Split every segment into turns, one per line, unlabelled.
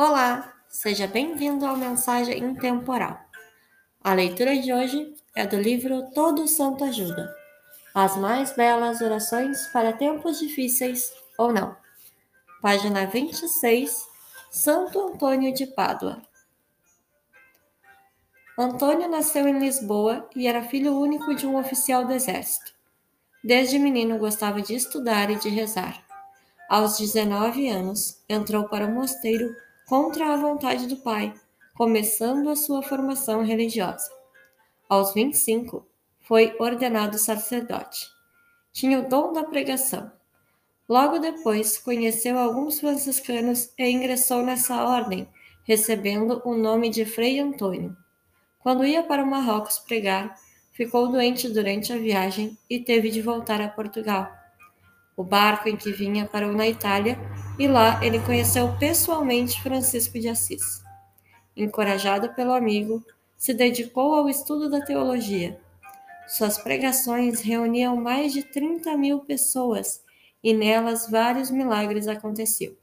Olá, seja bem-vindo ao Mensagem Intemporal. A leitura de hoje é do livro Todo Santo Ajuda. As mais belas orações para tempos difíceis ou não. Página 26, Santo Antônio de Pádua. Antônio nasceu em Lisboa e era filho único de um oficial do exército. Desde menino gostava de estudar e de rezar. Aos 19 anos, entrou para o mosteiro contra a vontade do pai, começando a sua formação religiosa. Aos 25, foi ordenado sacerdote. Tinha o dom da pregação. Logo depois, conheceu alguns franciscanos e ingressou nessa ordem, recebendo o nome de Frei Antônio. Quando ia para o Marrocos pregar, ficou doente durante a viagem e teve de voltar a Portugal. O barco em que vinha parou na Itália e lá ele conheceu pessoalmente Francisco de Assis. Encorajado pelo amigo, se dedicou ao estudo da teologia. Suas pregações reuniam mais de 30 mil pessoas e nelas vários milagres aconteciam.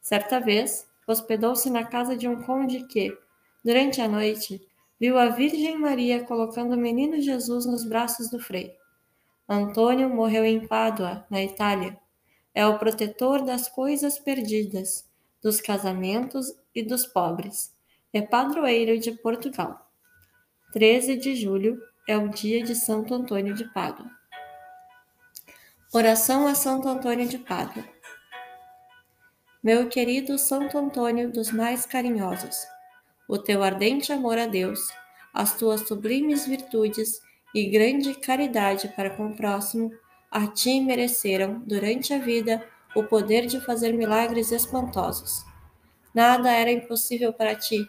Certa vez, hospedou-se na casa de um conde que, durante a noite, viu a Virgem Maria colocando o menino Jesus nos braços do frei. Antônio morreu em Pádua, na Itália. É o protetor das coisas perdidas, dos casamentos e dos pobres. É padroeiro de Portugal. 13 de julho é o dia de Santo Antônio de Pádua. Oração a Santo Antônio de Pádua. Meu querido Santo Antônio dos mais carinhosos, o teu ardente amor a Deus, as tuas sublimes virtudes e grande caridade para com o próximo, a ti mereceram, durante a vida, o poder de fazer milagres espantosos. Nada era impossível para ti,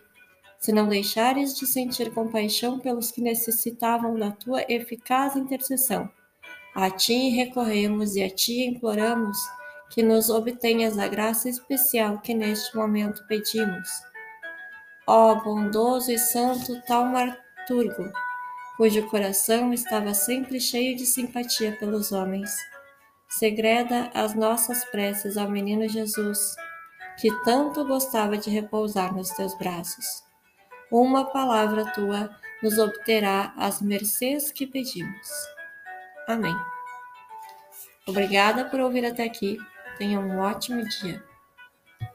se não deixares de sentir compaixão pelos que necessitavam da tua eficaz intercessão. A ti recorremos e a ti imploramos que nos obtenhas a graça especial que neste momento pedimos. Ó bondoso e santo Taumaturgo, cujo coração estava sempre cheio de simpatia pelos homens. Segreda as nossas preces ao menino Jesus, que tanto gostava de repousar nos teus braços. Uma palavra tua nos obterá as mercês que pedimos. Amém. Obrigada por ouvir até aqui. Tenha um ótimo dia.